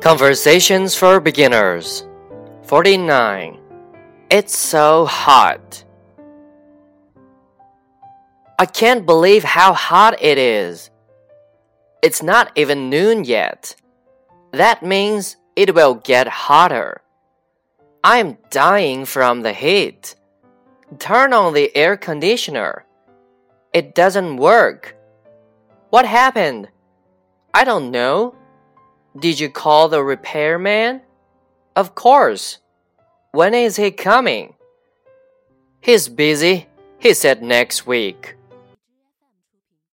Conversations for Beginners 49. It's so hot. I can't believe how hot it is. It's not even noon yet. That means it will get hotter. I'm dying from the heat. Turn on the air conditioner. It doesn't work. What happened? I don't know. Did you call the repairman? Of course. When is he coming? He's busy. He said next week.